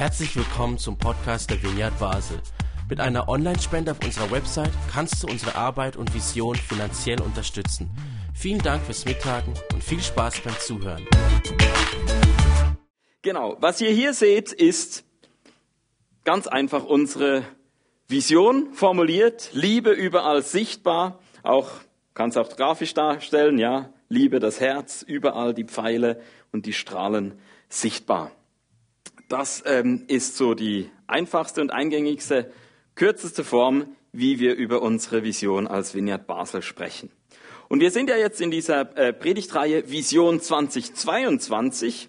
Herzlich willkommen zum Podcast der Vineyard Basel. Mit einer Online-Spende auf unserer Website kannst du unsere Arbeit und Vision finanziell unterstützen. Vielen Dank fürs Mittagen und viel Spaß beim Zuhören. Genau, was ihr hier seht, ist ganz einfach unsere Vision formuliert, Liebe überall sichtbar, auch kannst auch grafisch darstellen, ja, Liebe das Herz, überall die Pfeile und die Strahlen sichtbar. Das ähm, ist so die einfachste und eingängigste, kürzeste Form, wie wir über unsere Vision als Vineyard Basel sprechen. Und wir sind ja jetzt in dieser äh, Predigtreihe Vision 2022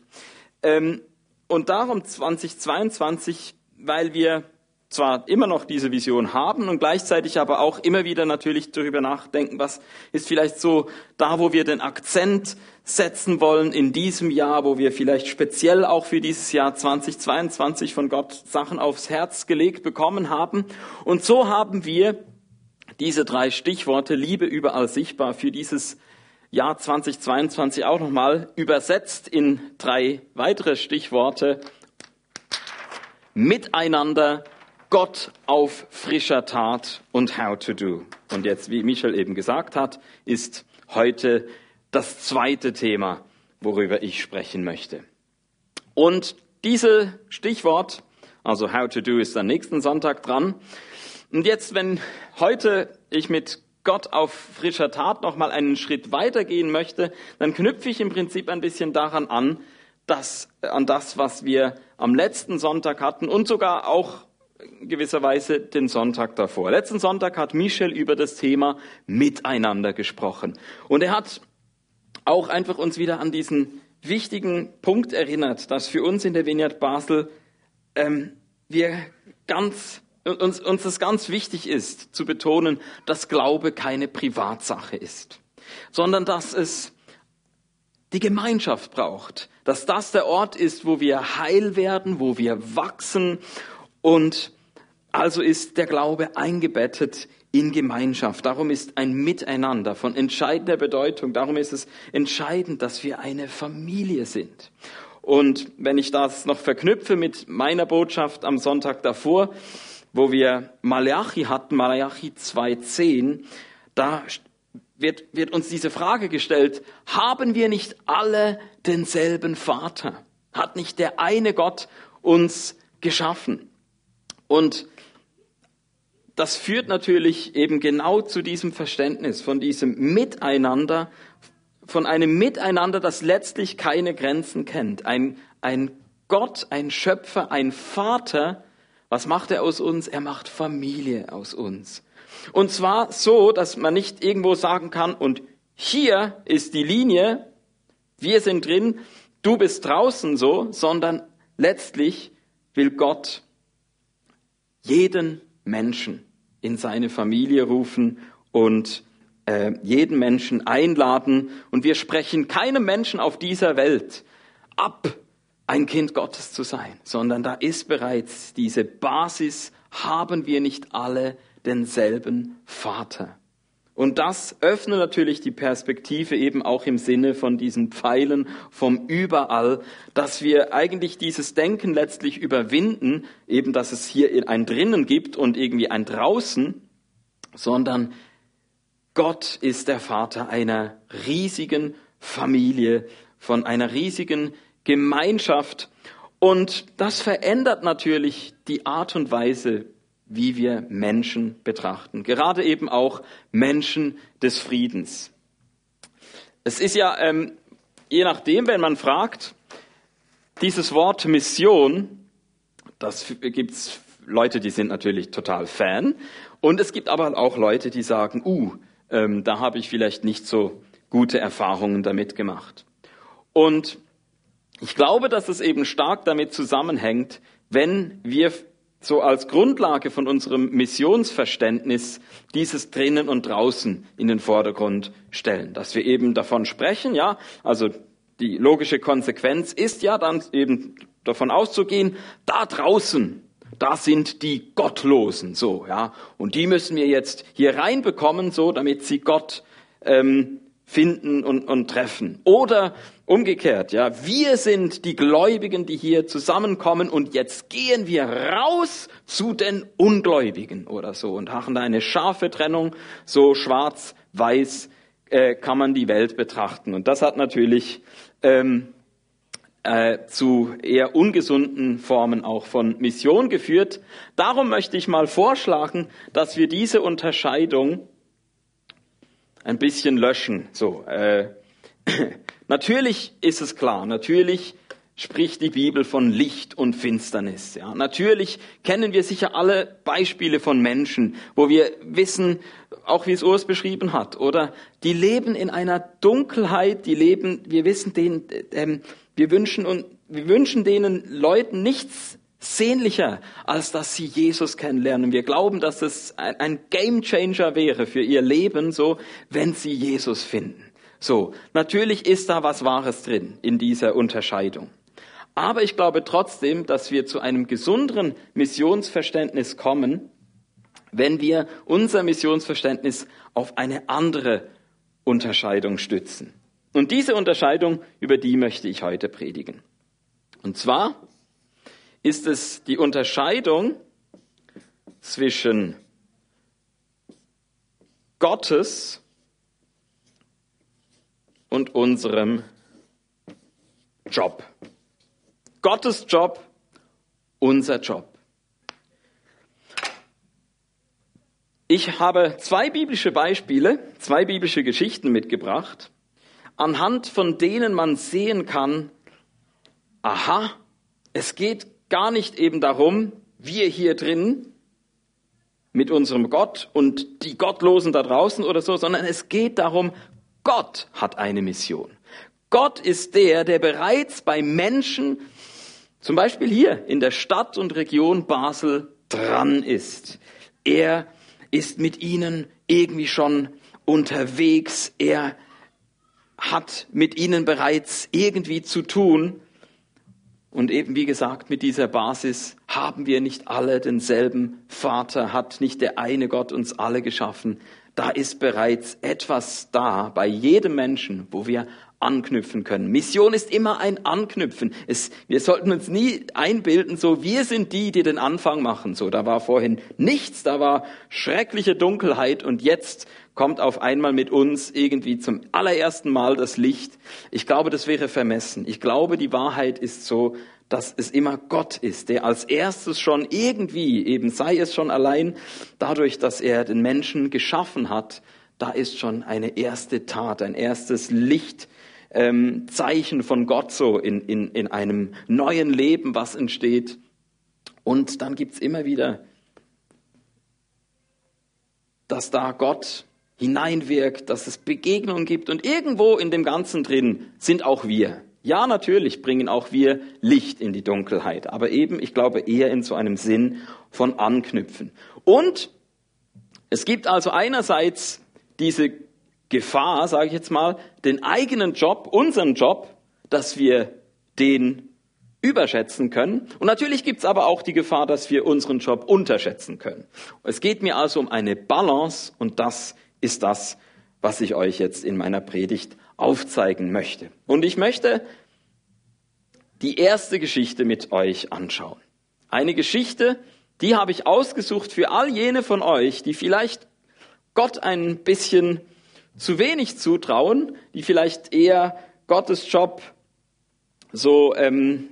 ähm, und darum 2022, weil wir zwar immer noch diese Vision haben und gleichzeitig aber auch immer wieder natürlich darüber nachdenken, was ist vielleicht so da, wo wir den Akzent setzen wollen in diesem Jahr, wo wir vielleicht speziell auch für dieses Jahr 2022 von Gott Sachen aufs Herz gelegt bekommen haben. Und so haben wir diese drei Stichworte Liebe überall sichtbar für dieses Jahr 2022 auch nochmal übersetzt in drei weitere Stichworte miteinander Gott auf frischer Tat und how to do. Und jetzt, wie Michel eben gesagt hat, ist heute das zweite Thema, worüber ich sprechen möchte. Und diese Stichwort, also how to do, ist am nächsten Sonntag dran. Und jetzt, wenn heute ich mit Gott auf frischer Tat noch mal einen Schritt weitergehen möchte, dann knüpfe ich im Prinzip ein bisschen daran an, dass, an das, was wir am letzten Sonntag hatten und sogar auch gewisserweise den Sonntag davor. Letzten Sonntag hat Michel über das Thema Miteinander gesprochen. Und er hat auch einfach uns wieder an diesen wichtigen Punkt erinnert, dass für uns in der Vineyard Basel ähm, wir ganz, uns, uns das ganz wichtig ist, zu betonen, dass Glaube keine Privatsache ist, sondern dass es die Gemeinschaft braucht, dass das der Ort ist, wo wir heil werden, wo wir wachsen. Und also ist der Glaube eingebettet in Gemeinschaft. Darum ist ein Miteinander von entscheidender Bedeutung. Darum ist es entscheidend, dass wir eine Familie sind. Und wenn ich das noch verknüpfe mit meiner Botschaft am Sonntag davor, wo wir Malachi hatten, Malachi 2.10, da wird, wird uns diese Frage gestellt, haben wir nicht alle denselben Vater? Hat nicht der eine Gott uns geschaffen? Und das führt natürlich eben genau zu diesem Verständnis von diesem Miteinander, von einem Miteinander, das letztlich keine Grenzen kennt. Ein, ein Gott, ein Schöpfer, ein Vater, was macht er aus uns? Er macht Familie aus uns. Und zwar so, dass man nicht irgendwo sagen kann, und hier ist die Linie, wir sind drin, du bist draußen so, sondern letztlich will Gott jeden Menschen in seine Familie rufen und äh, jeden Menschen einladen. Und wir sprechen keinem Menschen auf dieser Welt ab, ein Kind Gottes zu sein, sondern da ist bereits diese Basis, haben wir nicht alle denselben Vater. Und das öffnet natürlich die Perspektive eben auch im Sinne von diesen Pfeilen vom Überall, dass wir eigentlich dieses Denken letztlich überwinden, eben dass es hier ein Drinnen gibt und irgendwie ein Draußen, sondern Gott ist der Vater einer riesigen Familie, von einer riesigen Gemeinschaft. Und das verändert natürlich die Art und Weise, wie wir Menschen betrachten. Gerade eben auch Menschen des Friedens. Es ist ja, ähm, je nachdem, wenn man fragt, dieses Wort Mission, das gibt's Leute, die sind natürlich total Fan. Und es gibt aber auch Leute, die sagen, uh, ähm, da habe ich vielleicht nicht so gute Erfahrungen damit gemacht. Und ich glaube, dass es eben stark damit zusammenhängt, wenn wir so als Grundlage von unserem Missionsverständnis dieses drinnen und draußen in den Vordergrund stellen. Dass wir eben davon sprechen, ja, also die logische Konsequenz ist ja dann eben davon auszugehen, da draußen, da sind die Gottlosen, so, ja, und die müssen wir jetzt hier reinbekommen, so, damit sie Gott ähm, finden und, und treffen. Oder Umgekehrt, ja, wir sind die Gläubigen, die hier zusammenkommen und jetzt gehen wir raus zu den Ungläubigen oder so und machen da eine scharfe Trennung, so schwarz-weiß äh, kann man die Welt betrachten. Und das hat natürlich ähm, äh, zu eher ungesunden Formen auch von Mission geführt. Darum möchte ich mal vorschlagen, dass wir diese Unterscheidung ein bisschen löschen. So, äh, Natürlich ist es klar, natürlich spricht die Bibel von Licht und Finsternis. Ja, natürlich kennen wir sicher alle Beispiele von Menschen, wo wir wissen, auch wie es Urs beschrieben hat, oder? Die leben in einer Dunkelheit, die leben, wir wissen denen, ähm, wir wünschen und wir wünschen denen Leuten nichts sehnlicher, als dass sie Jesus kennenlernen. Wir glauben, dass es ein, ein Gamechanger wäre für ihr Leben, so, wenn sie Jesus finden. So, natürlich ist da was Wahres drin in dieser Unterscheidung. Aber ich glaube trotzdem, dass wir zu einem gesunderen Missionsverständnis kommen, wenn wir unser Missionsverständnis auf eine andere Unterscheidung stützen. Und diese Unterscheidung, über die möchte ich heute predigen. Und zwar ist es die Unterscheidung zwischen Gottes und unserem Job. Gottes Job, unser Job. Ich habe zwei biblische Beispiele, zwei biblische Geschichten mitgebracht, anhand von denen man sehen kann, aha, es geht gar nicht eben darum, wir hier drin mit unserem Gott und die Gottlosen da draußen oder so, sondern es geht darum, Gott hat eine Mission. Gott ist der, der bereits bei Menschen, zum Beispiel hier in der Stadt und Region Basel, dran ist. Er ist mit ihnen irgendwie schon unterwegs. Er hat mit ihnen bereits irgendwie zu tun. Und eben wie gesagt, mit dieser Basis haben wir nicht alle denselben Vater, hat nicht der eine Gott uns alle geschaffen, da ist bereits etwas da bei jedem Menschen, wo wir anknüpfen können. Mission ist immer ein Anknüpfen. Es, wir sollten uns nie einbilden, so wir sind die, die den Anfang machen. So, da war vorhin nichts, da war schreckliche Dunkelheit und jetzt kommt auf einmal mit uns irgendwie zum allerersten Mal das Licht. Ich glaube, das wäre vermessen. Ich glaube, die Wahrheit ist so, dass es immer Gott ist, der als erstes schon irgendwie, eben sei es schon allein dadurch, dass er den Menschen geschaffen hat, da ist schon eine erste Tat, ein erstes Lichtzeichen ähm, von Gott so in, in, in einem neuen Leben, was entsteht. Und dann gibt's immer wieder, dass da Gott hineinwirkt, dass es Begegnungen gibt und irgendwo in dem Ganzen drin sind auch wir. Ja, natürlich bringen auch wir Licht in die Dunkelheit, aber eben, ich glaube, eher in so einem Sinn von Anknüpfen. Und es gibt also einerseits diese Gefahr, sage ich jetzt mal, den eigenen Job, unseren Job, dass wir den überschätzen können. Und natürlich gibt es aber auch die Gefahr, dass wir unseren Job unterschätzen können. Es geht mir also um eine Balance und das ist das, was ich euch jetzt in meiner Predigt aufzeigen möchte. Und ich möchte die erste Geschichte mit euch anschauen. Eine Geschichte, die habe ich ausgesucht für all jene von euch, die vielleicht Gott ein bisschen zu wenig zutrauen, die vielleicht eher Gottes Job so ähm,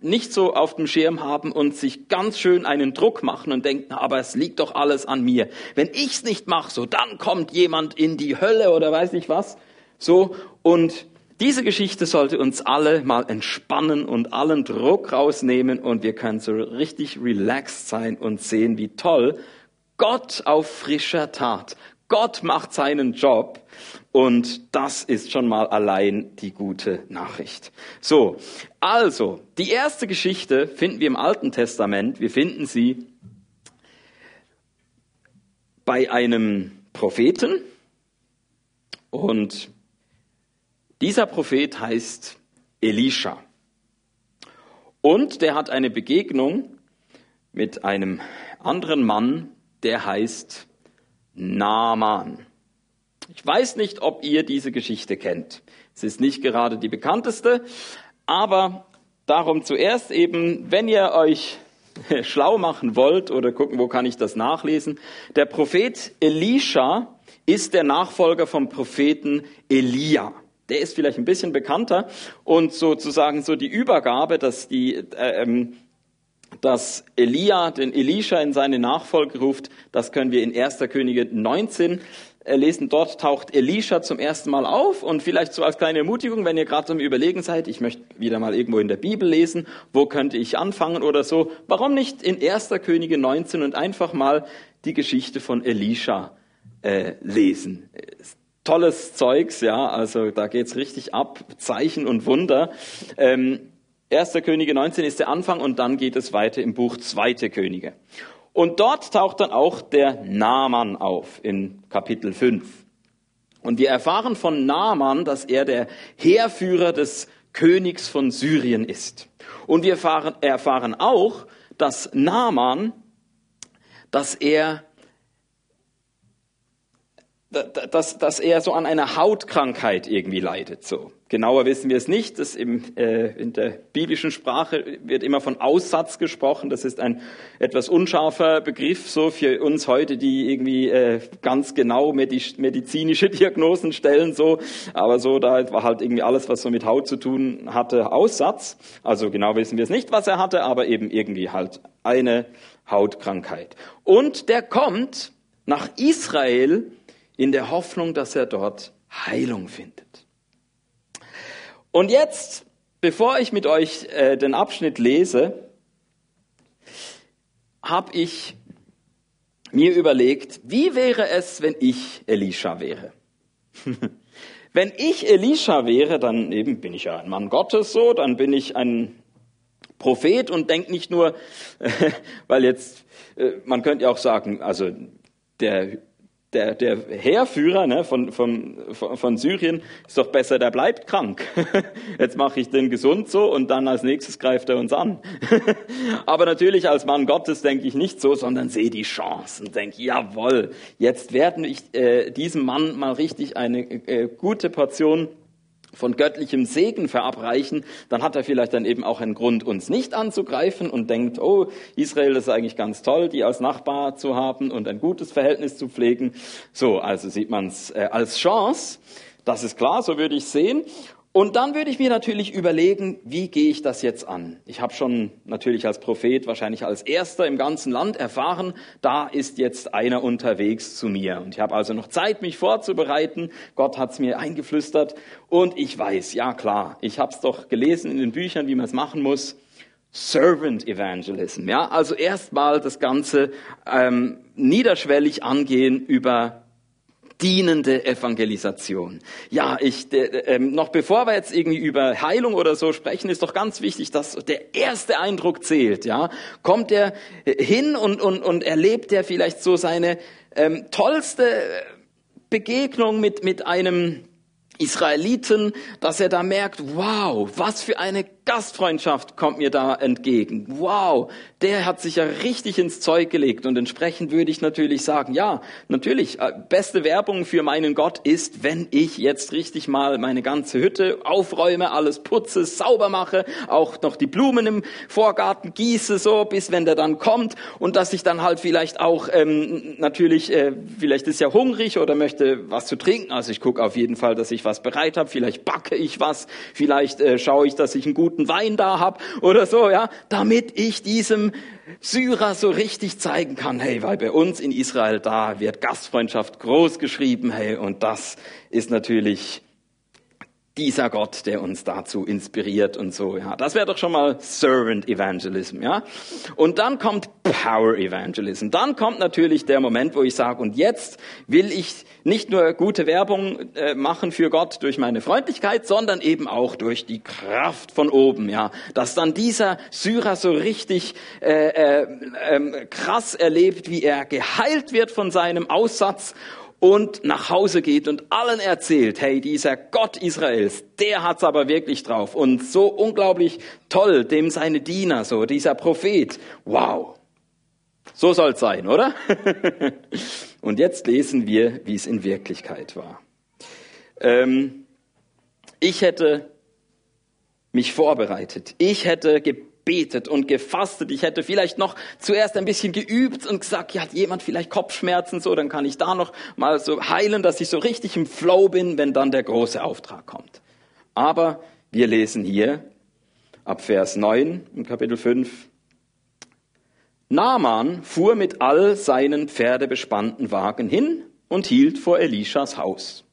nicht so auf dem Schirm haben und sich ganz schön einen Druck machen und denken, aber es liegt doch alles an mir. Wenn ich's nicht mache, so dann kommt jemand in die Hölle oder weiß ich was. So und diese Geschichte sollte uns alle mal entspannen und allen Druck rausnehmen und wir können so richtig relaxed sein und sehen, wie toll Gott auf frischer Tat. Gott macht seinen Job und das ist schon mal allein die gute Nachricht. So, also, die erste Geschichte finden wir im Alten Testament. Wir finden sie bei einem Propheten und dieser Prophet heißt Elisha. Und der hat eine Begegnung mit einem anderen Mann, der heißt Naaman. Ich weiß nicht, ob ihr diese Geschichte kennt. Es ist nicht gerade die bekannteste, aber darum zuerst eben, wenn ihr euch schlau machen wollt oder gucken, wo kann ich das nachlesen. Der Prophet Elisha ist der Nachfolger vom Propheten Elia. Der ist vielleicht ein bisschen bekannter und sozusagen so die Übergabe, dass die, äh, ähm, dass Elia den Elisha in seine Nachfolge ruft, das können wir in 1. Könige 19 lesen, dort taucht Elisha zum ersten Mal auf und vielleicht so als kleine Ermutigung, wenn ihr gerade am Überlegen seid, ich möchte wieder mal irgendwo in der Bibel lesen, wo könnte ich anfangen oder so, warum nicht in 1. Könige 19 und einfach mal die Geschichte von Elisha äh, lesen. Tolles Zeugs, ja, also da geht's richtig ab, Zeichen und Wunder. Ähm, 1. Könige 19 ist der Anfang und dann geht es weiter im Buch 2. Könige. Und dort taucht dann auch der Naaman auf in Kapitel 5. Und wir erfahren von Naaman, dass er der Heerführer des Königs von Syrien ist. Und wir erfahren, erfahren auch, dass Naaman, dass er dass, dass er so an einer Hautkrankheit irgendwie leidet. So genauer wissen wir es nicht. Das im, äh, in der biblischen Sprache wird immer von Aussatz gesprochen. Das ist ein etwas unscharfer Begriff so für uns heute, die irgendwie äh, ganz genau medizinische Diagnosen stellen. So, aber so da war halt irgendwie alles, was so mit Haut zu tun hatte, Aussatz. Also genau wissen wir es nicht, was er hatte, aber eben irgendwie halt eine Hautkrankheit. Und der kommt nach Israel in der Hoffnung, dass er dort Heilung findet. Und jetzt, bevor ich mit euch äh, den Abschnitt lese, habe ich mir überlegt, wie wäre es, wenn ich Elisha wäre? wenn ich Elisha wäre, dann eben bin ich ja ein Mann Gottes so, dann bin ich ein Prophet und denke nicht nur, weil jetzt, äh, man könnte ja auch sagen, also der der, der Heerführer ne, von, von, von Syrien ist doch besser, der bleibt krank. Jetzt mache ich den gesund so und dann als nächstes greift er uns an. Aber natürlich als Mann Gottes denke ich nicht so, sondern sehe die Chancen, denke, jawohl, jetzt werden ich äh, diesem Mann mal richtig eine äh, gute Portion von göttlichem Segen verabreichen, dann hat er vielleicht dann eben auch einen Grund, uns nicht anzugreifen und denkt, oh, Israel ist eigentlich ganz toll, die als Nachbar zu haben und ein gutes Verhältnis zu pflegen. So, also sieht man es äh, als Chance. Das ist klar, so würde ich sehen. Und dann würde ich mir natürlich überlegen, wie gehe ich das jetzt an? Ich habe schon natürlich als Prophet, wahrscheinlich als erster im ganzen Land erfahren, da ist jetzt einer unterwegs zu mir. Und ich habe also noch Zeit, mich vorzubereiten. Gott hat es mir eingeflüstert. Und ich weiß, ja klar, ich habe es doch gelesen in den Büchern, wie man es machen muss. Servant Evangelism, ja, also erstmal das Ganze ähm, niederschwellig angehen über dienende Evangelisation. Ja, ich, der, ähm, noch bevor wir jetzt irgendwie über Heilung oder so sprechen, ist doch ganz wichtig, dass der erste Eindruck zählt. Ja, kommt er hin und und und erlebt er vielleicht so seine ähm, tollste Begegnung mit mit einem Israeliten, dass er da merkt, wow, was für eine Gastfreundschaft kommt mir da entgegen. Wow, der hat sich ja richtig ins Zeug gelegt. Und entsprechend würde ich natürlich sagen, ja, natürlich, äh, beste Werbung für meinen Gott ist, wenn ich jetzt richtig mal meine ganze Hütte aufräume, alles putze, sauber mache, auch noch die Blumen im Vorgarten gieße, so, bis wenn der dann kommt. Und dass ich dann halt vielleicht auch ähm, natürlich, äh, vielleicht ist ja hungrig oder möchte was zu trinken, also ich gucke auf jeden Fall, dass ich was bereit habe, vielleicht backe ich was, vielleicht äh, schaue ich, dass ich einen guten guten Wein da habe oder so, ja, damit ich diesem Syrer so richtig zeigen kann, hey, weil bei uns in Israel da wird Gastfreundschaft groß geschrieben, hey, und das ist natürlich dieser Gott, der uns dazu inspiriert und so, ja. Das wäre doch schon mal Servant Evangelism, ja. Und dann kommt Power Evangelism. Dann kommt natürlich der Moment, wo ich sage, und jetzt will ich nicht nur gute Werbung äh, machen für Gott durch meine Freundlichkeit, sondern eben auch durch die Kraft von oben, ja. Dass dann dieser Syrer so richtig äh, äh, äh, krass erlebt, wie er geheilt wird von seinem Aussatz und nach Hause geht und allen erzählt, hey, dieser Gott Israels, der hat's aber wirklich drauf und so unglaublich toll, dem seine Diener, so dieser Prophet, wow. So soll es sein, oder? Und jetzt lesen wir, wie es in Wirklichkeit war. Ähm, ich hätte mich vorbereitet. Ich hätte gebetet und gefastet. Ich hätte vielleicht noch zuerst ein bisschen geübt und gesagt, ja, hat jemand vielleicht Kopfschmerzen so, dann kann ich da noch mal so heilen, dass ich so richtig im Flow bin, wenn dann der große Auftrag kommt. Aber wir lesen hier ab Vers 9 im Kapitel 5. Naaman fuhr mit all seinen pferdebespannten Wagen hin und hielt vor Elishas Haus.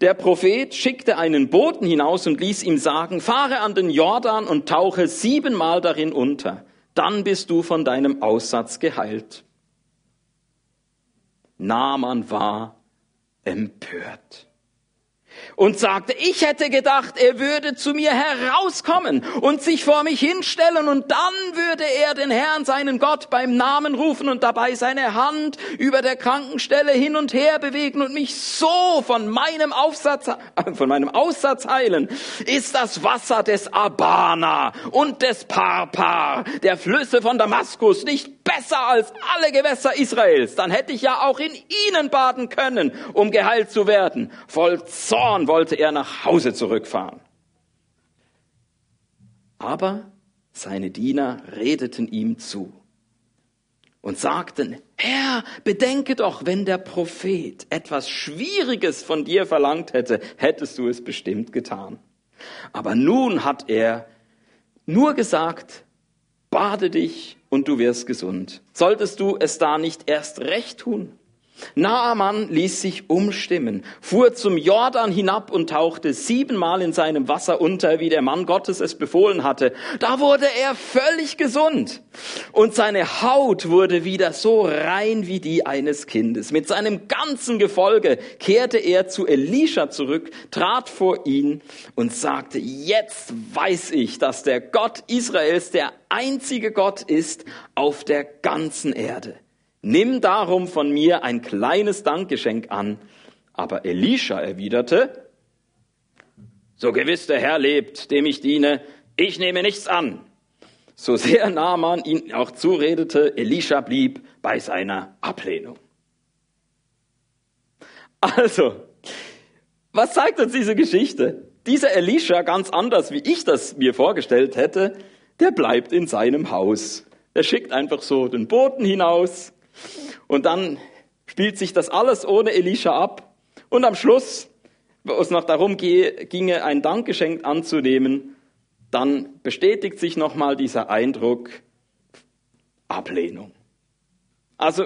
Der Prophet schickte einen Boten hinaus und ließ ihm sagen, fahre an den Jordan und tauche siebenmal darin unter, dann bist du von deinem Aussatz geheilt. Naaman war empört und sagte, ich hätte gedacht, er würde zu mir herauskommen und sich vor mich hinstellen und dann würde er den Herrn, seinen Gott, beim Namen rufen und dabei seine Hand über der Krankenstelle hin und her bewegen und mich so von meinem Aufsatz, von meinem Aussatz heilen. Ist das Wasser des Abana und des Parpar, der Flüsse von Damaskus, nicht besser als alle Gewässer Israels? Dann hätte ich ja auch in ihnen baden können, um geheilt zu werden. Voll Zorn wollte er nach Hause zurückfahren. Aber seine Diener redeten ihm zu und sagten, Herr, bedenke doch, wenn der Prophet etwas Schwieriges von dir verlangt hätte, hättest du es bestimmt getan. Aber nun hat er nur gesagt, bade dich und du wirst gesund. Solltest du es da nicht erst recht tun? Naaman ließ sich umstimmen, fuhr zum Jordan hinab und tauchte siebenmal in seinem Wasser unter, wie der Mann Gottes es befohlen hatte. Da wurde er völlig gesund und seine Haut wurde wieder so rein wie die eines Kindes. Mit seinem ganzen Gefolge kehrte er zu Elisha zurück, trat vor ihn und sagte, jetzt weiß ich, dass der Gott Israels der einzige Gott ist auf der ganzen Erde. Nimm darum von mir ein kleines Dankgeschenk an. Aber Elisha erwiderte, so gewiss der Herr lebt, dem ich diene, ich nehme nichts an. So sehr Naaman ihn auch zuredete, Elisha blieb bei seiner Ablehnung. Also, was zeigt uns diese Geschichte? Dieser Elisha, ganz anders wie ich das mir vorgestellt hätte, der bleibt in seinem Haus. Er schickt einfach so den Boten hinaus, und dann spielt sich das alles ohne Elisha ab. Und am Schluss, wo es noch darum ginge, ein Dankgeschenk anzunehmen, dann bestätigt sich nochmal dieser Eindruck Ablehnung. Also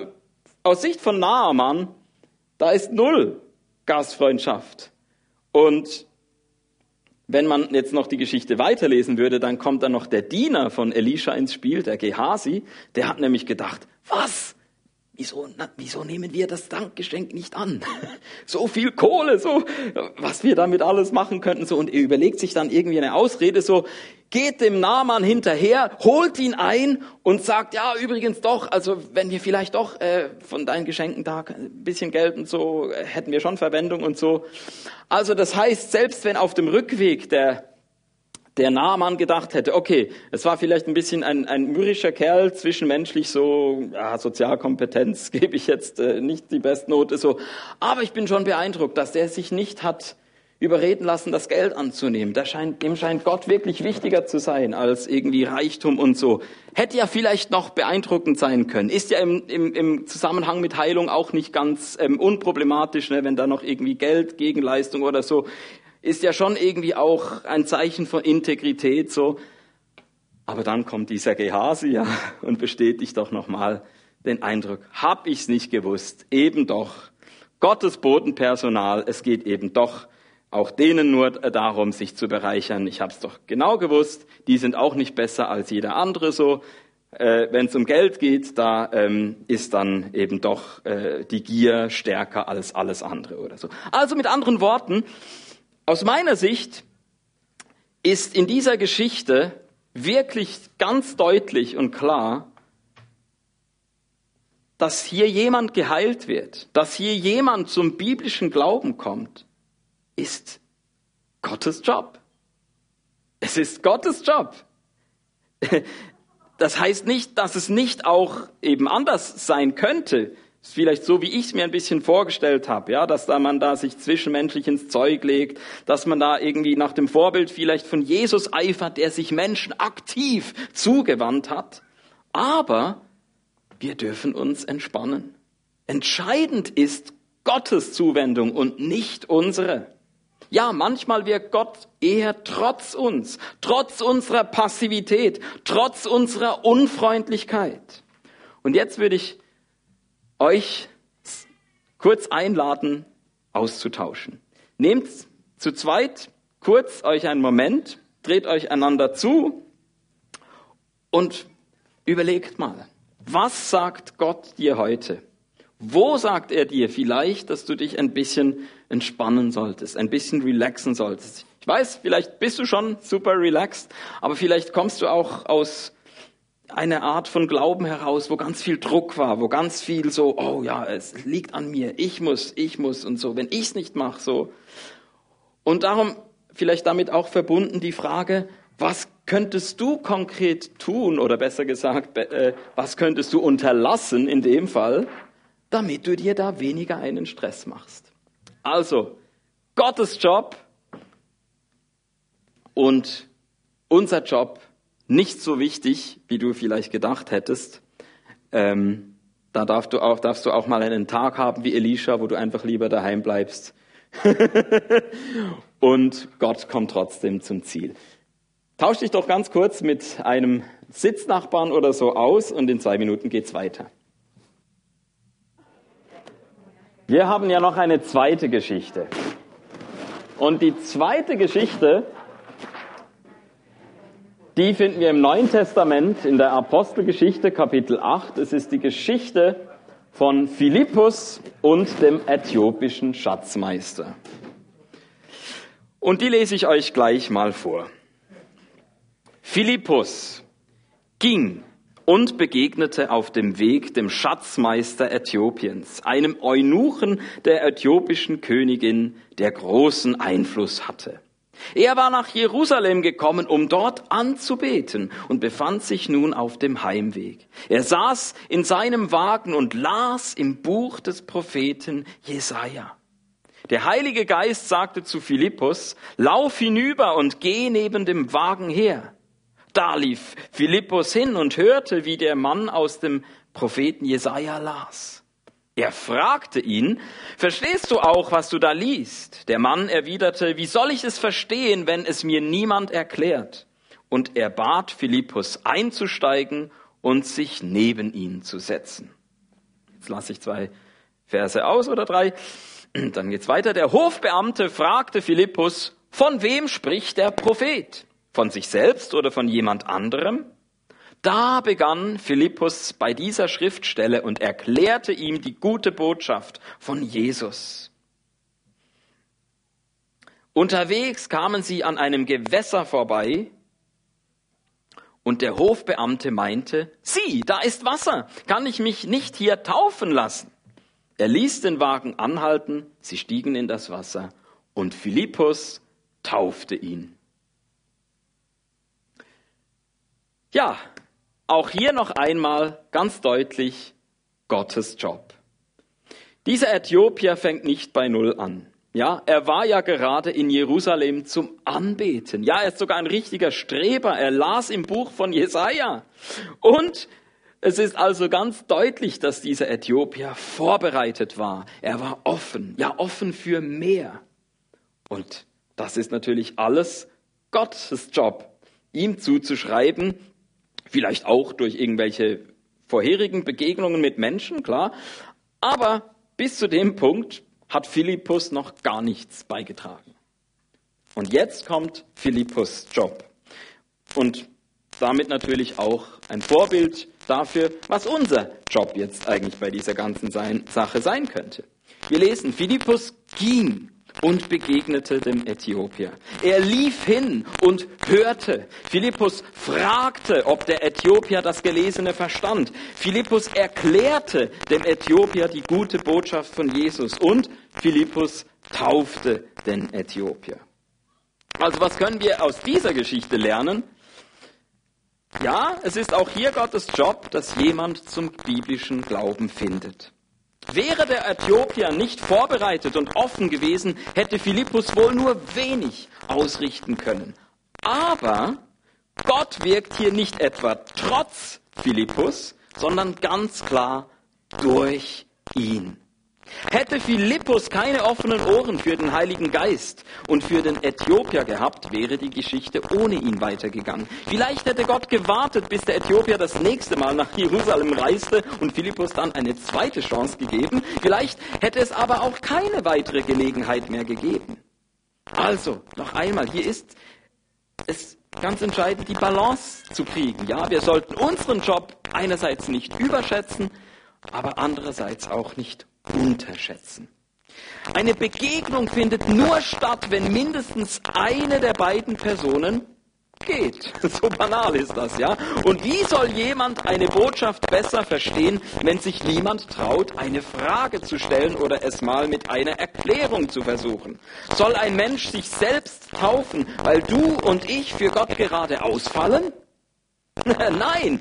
aus Sicht von Naaman, da ist null Gastfreundschaft. Und wenn man jetzt noch die Geschichte weiterlesen würde, dann kommt dann noch der Diener von Elisha ins Spiel, der Gehasi. Der hat nämlich gedacht, was? Wieso, na, wieso nehmen wir das Dankgeschenk nicht an? So viel Kohle, so, was wir damit alles machen könnten, so. Und er überlegt sich dann irgendwie eine Ausrede, so, geht dem Naaman hinterher, holt ihn ein und sagt, ja, übrigens doch, also wenn wir vielleicht doch äh, von deinen Geschenken da ein bisschen Geld und so, äh, hätten wir schon Verwendung und so. Also das heißt, selbst wenn auf dem Rückweg der der Naaman gedacht hätte, okay, es war vielleicht ein bisschen ein, ein mürrischer Kerl, zwischenmenschlich so, ja, Sozialkompetenz gebe ich jetzt äh, nicht die Bestnote so, aber ich bin schon beeindruckt, dass der sich nicht hat überreden lassen, das Geld anzunehmen. Scheint, dem scheint Gott wirklich wichtiger zu sein als irgendwie Reichtum und so. Hätte ja vielleicht noch beeindruckend sein können. Ist ja im, im, im Zusammenhang mit Heilung auch nicht ganz ähm, unproblematisch, ne, wenn da noch irgendwie Geld, Gegenleistung oder so ist ja schon irgendwie auch ein Zeichen von Integrität so. Aber dann kommt dieser Gehasi ja, und bestätigt doch nochmal den Eindruck, hab ich's nicht gewusst, eben doch. Gottes Bodenpersonal, es geht eben doch auch denen nur darum, sich zu bereichern. Ich hab's doch genau gewusst, die sind auch nicht besser als jeder andere so. Äh, Wenn es um Geld geht, da ähm, ist dann eben doch äh, die Gier stärker als alles andere oder so. Also mit anderen Worten, aus meiner Sicht ist in dieser Geschichte wirklich ganz deutlich und klar, dass hier jemand geheilt wird, dass hier jemand zum biblischen Glauben kommt, ist Gottes Job. Es ist Gottes Job. das heißt nicht, dass es nicht auch eben anders sein könnte. Ist vielleicht so, wie ich es mir ein bisschen vorgestellt habe, ja, dass da man da sich zwischenmenschlich ins Zeug legt, dass man da irgendwie nach dem Vorbild vielleicht von Jesus eifert, der sich Menschen aktiv zugewandt hat. Aber wir dürfen uns entspannen. Entscheidend ist Gottes Zuwendung und nicht unsere. Ja, manchmal wirkt Gott eher trotz uns, trotz unserer Passivität, trotz unserer Unfreundlichkeit. Und jetzt würde ich euch kurz einladen, auszutauschen. Nehmt zu zweit kurz euch einen Moment, dreht euch einander zu und überlegt mal, was sagt Gott dir heute? Wo sagt er dir vielleicht, dass du dich ein bisschen entspannen solltest, ein bisschen relaxen solltest? Ich weiß, vielleicht bist du schon super relaxed, aber vielleicht kommst du auch aus einer Art von Glauben heraus, wo ganz viel Druck war, wo ganz viel so, oh ja, es liegt an mir, ich muss, ich muss und so, wenn ich es nicht mache, so. Und darum vielleicht damit auch verbunden die Frage, was könntest du konkret tun oder besser gesagt, äh, was könntest du unterlassen in dem Fall, damit du dir da weniger einen Stress machst? Also, Gottes Job und unser Job nicht so wichtig, wie du vielleicht gedacht hättest. Ähm, da darfst du, auch, darfst du auch mal einen Tag haben wie Elisha, wo du einfach lieber daheim bleibst. und Gott kommt trotzdem zum Ziel. Tausch dich doch ganz kurz mit einem Sitznachbarn oder so aus und in zwei Minuten geht's weiter. Wir haben ja noch eine zweite Geschichte. Und die zweite Geschichte, die finden wir im Neuen Testament in der Apostelgeschichte Kapitel 8. Es ist die Geschichte von Philippus und dem äthiopischen Schatzmeister. Und die lese ich euch gleich mal vor. Philippus ging und begegnete auf dem Weg dem Schatzmeister Äthiopiens, einem Eunuchen der äthiopischen Königin, der großen Einfluss hatte. Er war nach Jerusalem gekommen, um dort anzubeten und befand sich nun auf dem Heimweg. Er saß in seinem Wagen und las im Buch des Propheten Jesaja. Der Heilige Geist sagte zu Philippus, lauf hinüber und geh neben dem Wagen her. Da lief Philippus hin und hörte, wie der Mann aus dem Propheten Jesaja las. Er fragte ihn, verstehst du auch, was du da liest? Der Mann erwiderte, wie soll ich es verstehen, wenn es mir niemand erklärt? Und er bat Philippus einzusteigen und sich neben ihn zu setzen. Jetzt lasse ich zwei Verse aus oder drei. Dann geht's weiter. Der Hofbeamte fragte Philippus, von wem spricht der Prophet? Von sich selbst oder von jemand anderem? Da begann Philippus bei dieser Schriftstelle und erklärte ihm die gute Botschaft von Jesus. Unterwegs kamen sie an einem Gewässer vorbei und der Hofbeamte meinte, sieh, da ist Wasser, kann ich mich nicht hier taufen lassen? Er ließ den Wagen anhalten, sie stiegen in das Wasser und Philippus taufte ihn. Ja, auch hier noch einmal ganz deutlich Gottes Job. Dieser Äthiopier fängt nicht bei Null an. Ja, er war ja gerade in Jerusalem zum Anbeten. Ja, er ist sogar ein richtiger Streber. Er las im Buch von Jesaja. Und es ist also ganz deutlich, dass dieser Äthiopier vorbereitet war. Er war offen, ja, offen für mehr. Und das ist natürlich alles Gottes Job, ihm zuzuschreiben, Vielleicht auch durch irgendwelche vorherigen Begegnungen mit Menschen, klar. Aber bis zu dem Punkt hat Philippus noch gar nichts beigetragen. Und jetzt kommt Philippus Job. Und damit natürlich auch ein Vorbild dafür, was unser Job jetzt eigentlich bei dieser ganzen Sache sein könnte. Wir lesen, Philippus ging und begegnete dem Äthiopier. Er lief hin und hörte. Philippus fragte, ob der Äthiopier das Gelesene verstand. Philippus erklärte dem Äthiopier die gute Botschaft von Jesus und Philippus taufte den Äthiopier. Also was können wir aus dieser Geschichte lernen? Ja, es ist auch hier Gottes Job, dass jemand zum biblischen Glauben findet. Wäre der Äthiopier nicht vorbereitet und offen gewesen, hätte Philippus wohl nur wenig ausrichten können. Aber Gott wirkt hier nicht etwa trotz Philippus, sondern ganz klar durch ihn. Hätte Philippus keine offenen Ohren für den Heiligen Geist und für den Äthiopier gehabt, wäre die Geschichte ohne ihn weitergegangen. Vielleicht hätte Gott gewartet, bis der Äthiopier das nächste Mal nach Jerusalem reiste und Philippus dann eine zweite Chance gegeben. Vielleicht hätte es aber auch keine weitere Gelegenheit mehr gegeben. Also, noch einmal, hier ist es ganz entscheidend, die Balance zu kriegen. Ja, wir sollten unseren Job einerseits nicht überschätzen, aber andererseits auch nicht unterschätzen. Eine Begegnung findet nur statt, wenn mindestens eine der beiden Personen geht. So banal ist das, ja? Und wie soll jemand eine Botschaft besser verstehen, wenn sich niemand traut, eine Frage zu stellen oder es mal mit einer Erklärung zu versuchen? Soll ein Mensch sich selbst taufen, weil du und ich für Gott gerade ausfallen? Nein,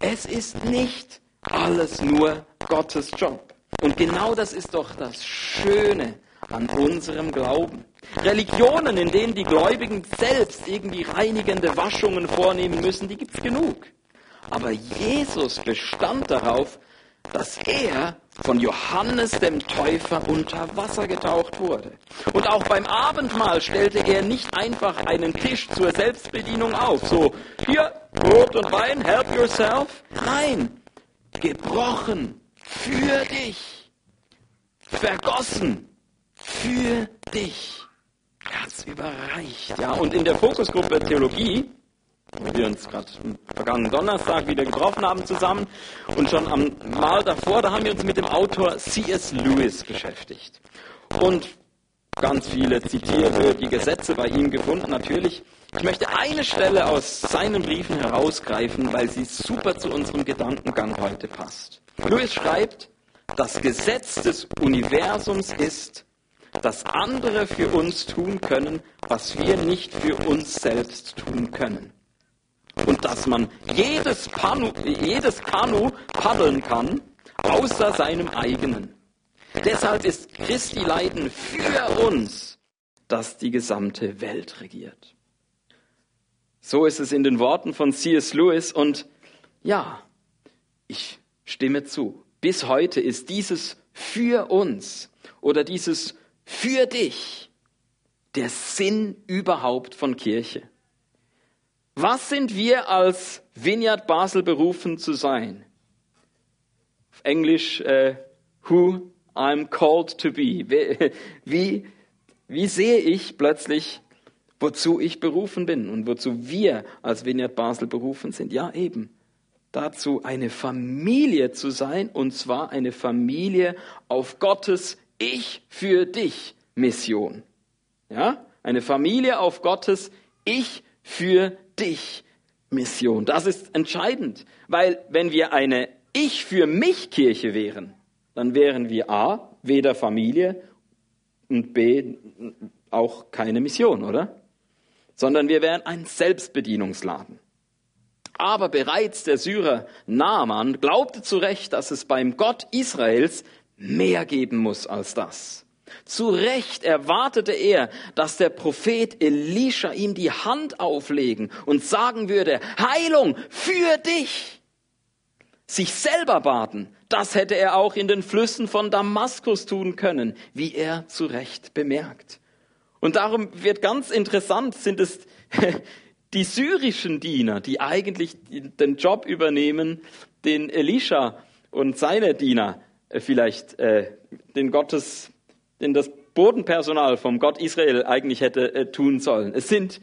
es ist nicht alles nur Gottes Job. Und genau das ist doch das Schöne an unserem Glauben. Religionen, in denen die Gläubigen selbst irgendwie reinigende Waschungen vornehmen müssen, die gibt's genug. Aber Jesus bestand darauf, dass er von Johannes dem Täufer unter Wasser getaucht wurde. Und auch beim Abendmahl stellte er nicht einfach einen Tisch zur Selbstbedienung auf, so hier Brot und Wein, help yourself. Nein, gebrochen für dich, vergossen für dich. Ganz überreicht. Ja, und in der Fokusgruppe Theologie, wo wir uns gerade am vergangenen Donnerstag wieder getroffen haben zusammen und schon am Mal davor, da haben wir uns mit dem Autor C.S. Lewis beschäftigt. Und ganz viele zitierwürdige Sätze bei ihm gefunden, natürlich. Ich möchte eine Stelle aus seinen Briefen herausgreifen, weil sie super zu unserem Gedankengang heute passt. Lewis schreibt, das Gesetz des Universums ist, dass andere für uns tun können, was wir nicht für uns selbst tun können. Und dass man jedes, Panu, jedes Kanu paddeln kann, außer seinem eigenen. Deshalb ist Christi Leiden für uns, dass die gesamte Welt regiert. So ist es in den Worten von C.S. Lewis und ja, ich stimme zu. Bis heute ist dieses für uns oder dieses für dich der Sinn überhaupt von Kirche. Was sind wir als Vineyard Basel berufen zu sein? Auf Englisch, uh, who I'm called to be. Wie, wie sehe ich plötzlich, wozu ich berufen bin und wozu wir als Vineyard Basel berufen sind? Ja, eben dazu, eine Familie zu sein, und zwar eine Familie auf Gottes Ich für dich Mission. Ja? Eine Familie auf Gottes Ich für dich Mission. Das ist entscheidend, weil wenn wir eine Ich für mich Kirche wären, dann wären wir A, weder Familie und B, auch keine Mission, oder? Sondern wir wären ein Selbstbedienungsladen. Aber bereits der Syrer Naaman glaubte zu Recht, dass es beim Gott Israels mehr geben muss als das. Zu Recht erwartete er, dass der Prophet Elisha ihm die Hand auflegen und sagen würde, Heilung für dich. Sich selber baten, das hätte er auch in den Flüssen von Damaskus tun können, wie er zu Recht bemerkt. Und darum wird ganz interessant, sind es die syrischen Diener, die eigentlich den Job übernehmen, den Elisha und seine Diener äh, vielleicht, äh, den Gottes, den das Bodenpersonal vom Gott Israel eigentlich hätte äh, tun sollen. Es sind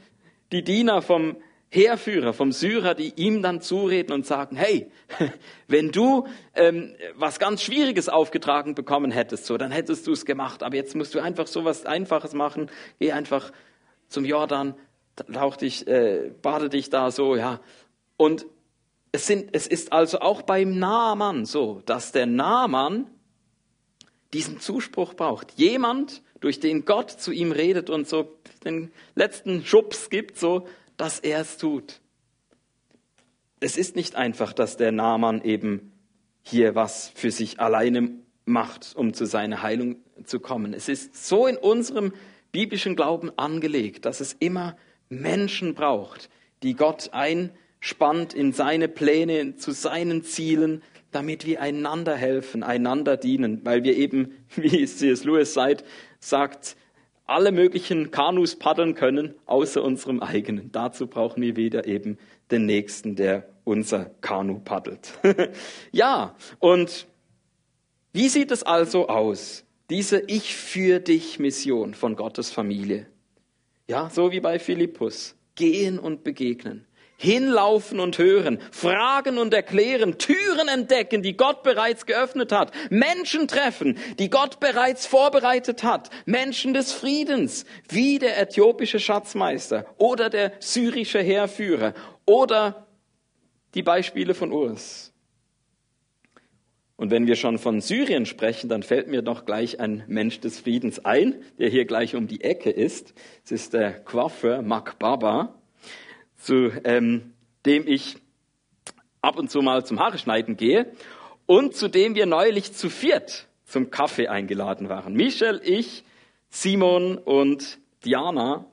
die Diener vom Heerführer, vom Syrer, die ihm dann zureden und sagen, hey, wenn du ähm, was ganz Schwieriges aufgetragen bekommen hättest, so, dann hättest du es gemacht. Aber jetzt musst du einfach so was Einfaches machen. Geh einfach zum Jordan, tauch dich, äh, bade dich da so, ja. Und es, sind, es ist also auch beim Naaman so, dass der Naaman diesen Zuspruch braucht. Jemand, durch den Gott zu ihm redet und so den letzten Schubs gibt, so, dass er es tut. es ist nicht einfach, dass der Naaman eben hier was für sich alleine macht, um zu seiner Heilung zu kommen. Es ist so in unserem biblischen Glauben angelegt, dass es immer Menschen braucht, die Gott einspannt in seine Pläne, zu seinen Zielen, damit wir einander helfen, einander dienen, weil wir eben, wie C.S. Lewis sagt, alle möglichen Kanus paddeln können, außer unserem eigenen. Dazu brauchen wir wieder eben den Nächsten, der unser Kanu paddelt. ja, und wie sieht es also aus? Diese Ich für dich Mission von Gottes Familie. Ja, so wie bei Philippus. Gehen und begegnen. Hinlaufen und hören, fragen und erklären, Türen entdecken, die Gott bereits geöffnet hat, Menschen treffen, die Gott bereits vorbereitet hat, Menschen des Friedens, wie der äthiopische Schatzmeister oder der syrische Heerführer. Oder die Beispiele von Urs. Und wenn wir schon von Syrien sprechen, dann fällt mir doch gleich ein Mensch des Friedens ein, der hier gleich um die Ecke ist. Es ist der Coiffeur Makbaba zu ähm, dem ich ab und zu mal zum Haare schneiden gehe und zu dem wir neulich zu viert zum Kaffee eingeladen waren. Michel, ich, Simon und Diana.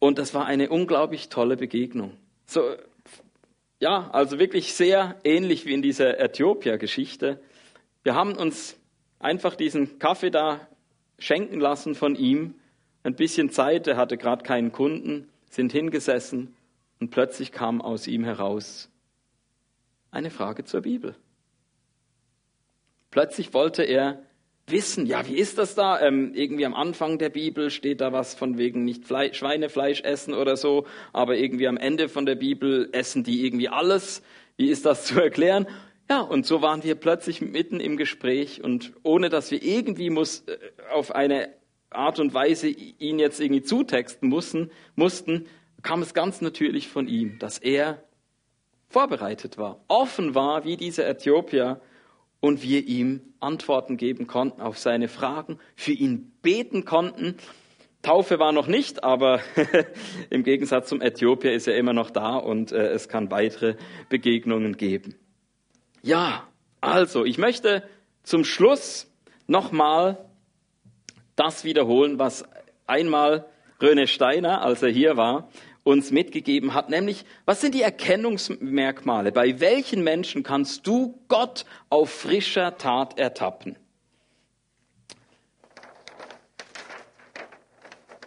Und das war eine unglaublich tolle Begegnung. So, ja, also wirklich sehr ähnlich wie in dieser Äthiopier-Geschichte. Wir haben uns einfach diesen Kaffee da schenken lassen von ihm. Ein bisschen Zeit, er hatte gerade keinen Kunden sind hingesessen und plötzlich kam aus ihm heraus eine Frage zur Bibel. Plötzlich wollte er wissen, ja, wie ist das da? Ähm, irgendwie am Anfang der Bibel steht da was von wegen nicht Fle Schweinefleisch essen oder so, aber irgendwie am Ende von der Bibel essen die irgendwie alles. Wie ist das zu erklären? Ja, und so waren wir plötzlich mitten im Gespräch und ohne dass wir irgendwie muss, äh, auf eine Art und Weise ihn jetzt irgendwie zutexten mussten, mussten, kam es ganz natürlich von ihm, dass er vorbereitet war, offen war wie dieser Äthiopier und wir ihm Antworten geben konnten auf seine Fragen, für ihn beten konnten. Taufe war noch nicht, aber im Gegensatz zum Äthiopier ist er immer noch da und äh, es kann weitere Begegnungen geben. Ja, also ich möchte zum Schluss nochmal das wiederholen, was einmal Röne Steiner, als er hier war, uns mitgegeben hat, nämlich, was sind die Erkennungsmerkmale? Bei welchen Menschen kannst du Gott auf frischer Tat ertappen?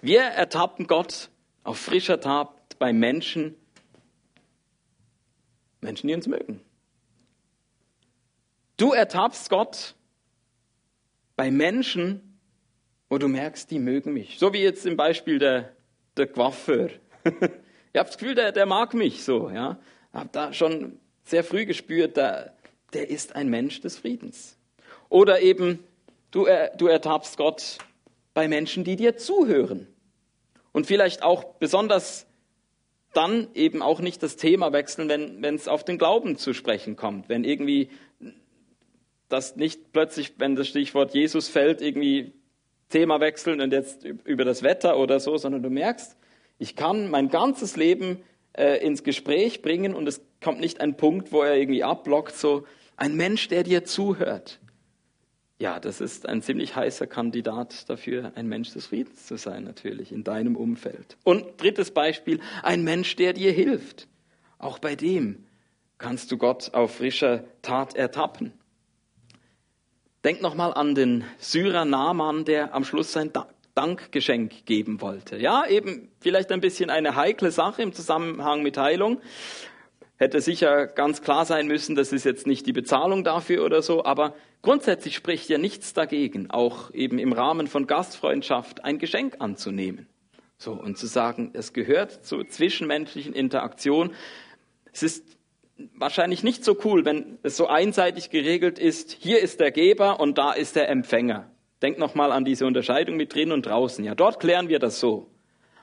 Wir ertappen Gott auf frischer Tat bei Menschen, Menschen, die uns mögen. Du ertappst Gott bei Menschen, wo du merkst, die mögen mich. So wie jetzt im Beispiel der, der Coiffeur. ich habe das Gefühl, der, der mag mich so. Ja, habe da schon sehr früh gespürt, der, der ist ein Mensch des Friedens. Oder eben, du, du ertappst Gott bei Menschen, die dir zuhören. Und vielleicht auch besonders dann eben auch nicht das Thema wechseln, wenn es auf den Glauben zu sprechen kommt. Wenn irgendwie das nicht plötzlich, wenn das Stichwort Jesus fällt, irgendwie Thema wechseln und jetzt über das Wetter oder so, sondern du merkst, ich kann mein ganzes Leben äh, ins Gespräch bringen und es kommt nicht ein Punkt, wo er irgendwie abblockt, so ein Mensch, der dir zuhört. Ja, das ist ein ziemlich heißer Kandidat dafür, ein Mensch des Friedens zu sein, natürlich, in deinem Umfeld. Und drittes Beispiel, ein Mensch, der dir hilft. Auch bei dem kannst du Gott auf frischer Tat ertappen. Denk nochmal an den Syrer Naaman, der am Schluss sein Dankgeschenk geben wollte. Ja, eben vielleicht ein bisschen eine heikle Sache im Zusammenhang mit Heilung. Hätte sicher ganz klar sein müssen, das ist jetzt nicht die Bezahlung dafür oder so, aber grundsätzlich spricht ja nichts dagegen, auch eben im Rahmen von Gastfreundschaft ein Geschenk anzunehmen. So, und zu sagen, es gehört zur zwischenmenschlichen Interaktion. Es ist wahrscheinlich nicht so cool, wenn es so einseitig geregelt ist, hier ist der Geber und da ist der Empfänger. Denk nochmal an diese Unterscheidung mit drin und draußen. Ja, dort klären wir das so.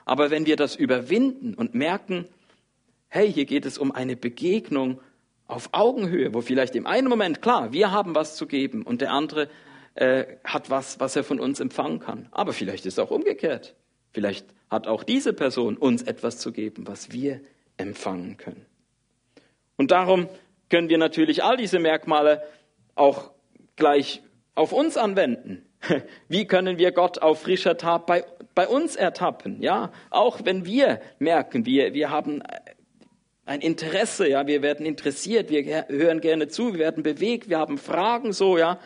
Aber wenn wir das überwinden und merken, hey, hier geht es um eine Begegnung auf Augenhöhe, wo vielleicht im einen Moment, klar, wir haben was zu geben und der andere äh, hat was, was er von uns empfangen kann. Aber vielleicht ist es auch umgekehrt. Vielleicht hat auch diese Person uns etwas zu geben, was wir empfangen können. Und darum können wir natürlich all diese Merkmale auch gleich auf uns anwenden. Wie können wir Gott auf frischer Tat bei, bei uns ertappen? Ja, auch wenn wir merken, wir, wir haben ein Interesse, ja, wir werden interessiert, wir hören gerne zu, wir werden bewegt, wir haben Fragen so, ja,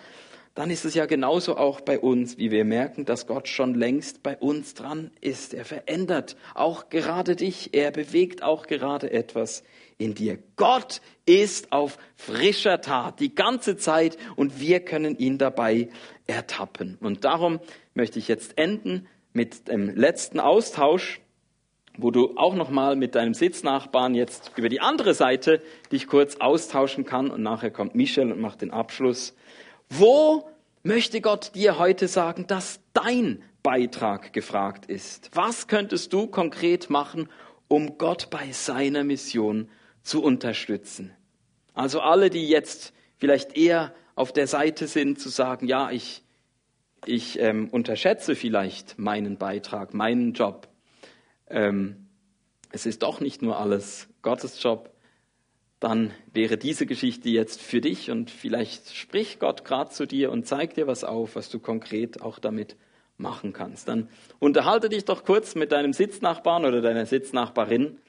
dann ist es ja genauso auch bei uns, wie wir merken, dass Gott schon längst bei uns dran ist. Er verändert auch gerade dich, er bewegt auch gerade etwas in dir. Gott ist auf frischer Tat die ganze Zeit und wir können ihn dabei ertappen. Und darum möchte ich jetzt enden mit dem letzten Austausch wo du auch nochmal mit deinem Sitznachbarn jetzt über die andere Seite dich kurz austauschen kann und nachher kommt Michel und macht den Abschluss. Wo möchte Gott dir heute sagen, dass dein Beitrag gefragt ist? Was könntest du konkret machen, um Gott bei seiner Mission zu unterstützen? Also alle, die jetzt vielleicht eher auf der Seite sind, zu sagen, ja, ich, ich ähm, unterschätze vielleicht meinen Beitrag, meinen Job ähm, es ist doch nicht nur alles Gottes Job, dann wäre diese Geschichte jetzt für dich und vielleicht spricht Gott gerade zu dir und zeigt dir was auf, was du konkret auch damit machen kannst. Dann unterhalte dich doch kurz mit deinem Sitznachbarn oder deiner Sitznachbarin